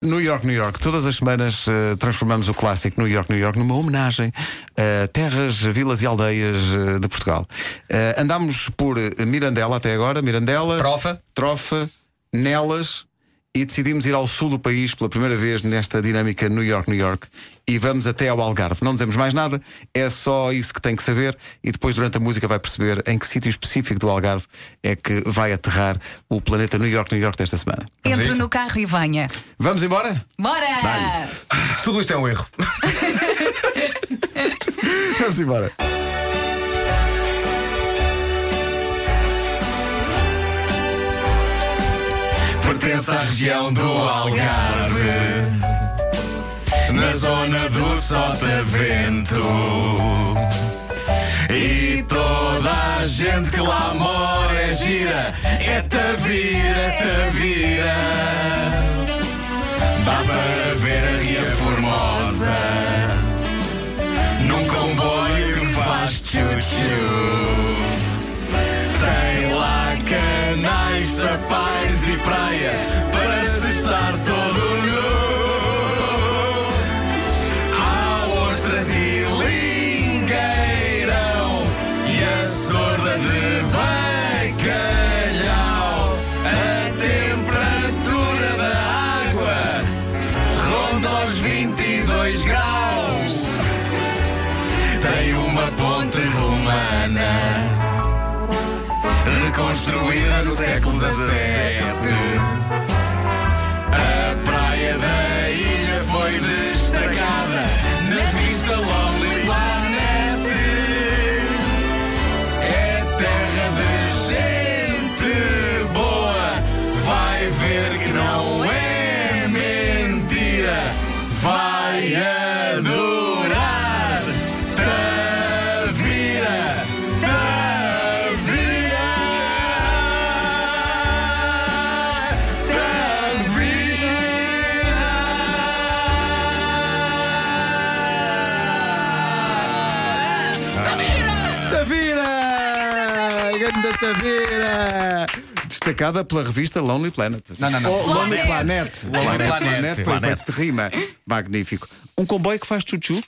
New York, New York. Todas as semanas uh, transformamos o clássico New York, New York numa homenagem a terras, vilas e aldeias uh, de Portugal. Uh, andámos por Mirandela até agora, Mirandela, Trofa, Trofa, Nelas e decidimos ir ao sul do país pela primeira vez nesta dinâmica New York, New York e vamos até ao Algarve. Não dizemos mais nada, é só isso que tem que saber e depois durante a música vai perceber em que sítio específico do Algarve é que vai aterrar o planeta New York, New York desta semana. Entre no carro e venha. Vamos embora? Bora! tudo isto é um erro. Vamos embora. Pertence à região do Algarve, na zona do Sotavento. E toda a gente que lá mora é gira, é Tavira, Tavira. Dá para ver a Ria Formosa num comboio que faz tchu-tchu. Tem uma ponte romana reconstruída no século XVII. A praia da ilha foi destacada na revista Lonely Planet. É terra de gente boa, vai ver que não é mentira, vai adorar. Tavira. Ganda Tavira! Destacada pela revista Lonely Planet. Não, não, não. Oh, Lonely Planet. Lonely Planet. Planet, para de rima. Magnífico. Um comboio que faz chuchu?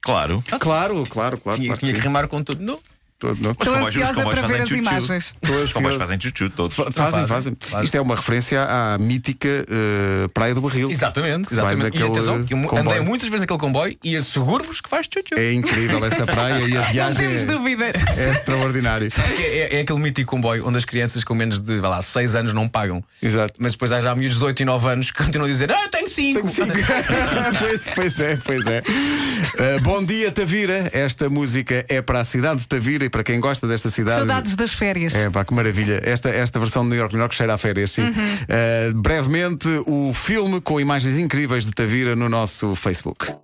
Claro. Claro, claro, claro. Tinha, claro que tinha que sim. rimar com tudo. Não. Todo, não? Os Estou ansiosa para ver fazem as chuchu. imagens. Os comboios fazem chuchu todos. Fa- Fazem, fazem. Isto é uma referência à mítica eh, Praia do Barril. Exatamente, exatamente. E atenção, que andei muitas vezes naquele comboio e asseguro-vos que faz tchu-tchu. É incrível essa praia e a Não viagem temos é, dúvidas. é extraordinário. Que é, é aquele mítico comboio onde as crianças com menos de, lá, 6 anos não pagam. Exato. Mas depois há já miúdos de 8 e 9 anos que continuam a dizer: Ah, tenho 5. pois, pois é, pois é. Uh, bom dia, Tavira. Esta música é para a cidade de Tavira e para quem gosta desta cidade. Saudades das férias. É, pá, que maravilha. Esta, esta versão de New York, New York cheira a férias, sim. Uh, brevemente, o filme com imagens incríveis de Tavira no nosso Facebook.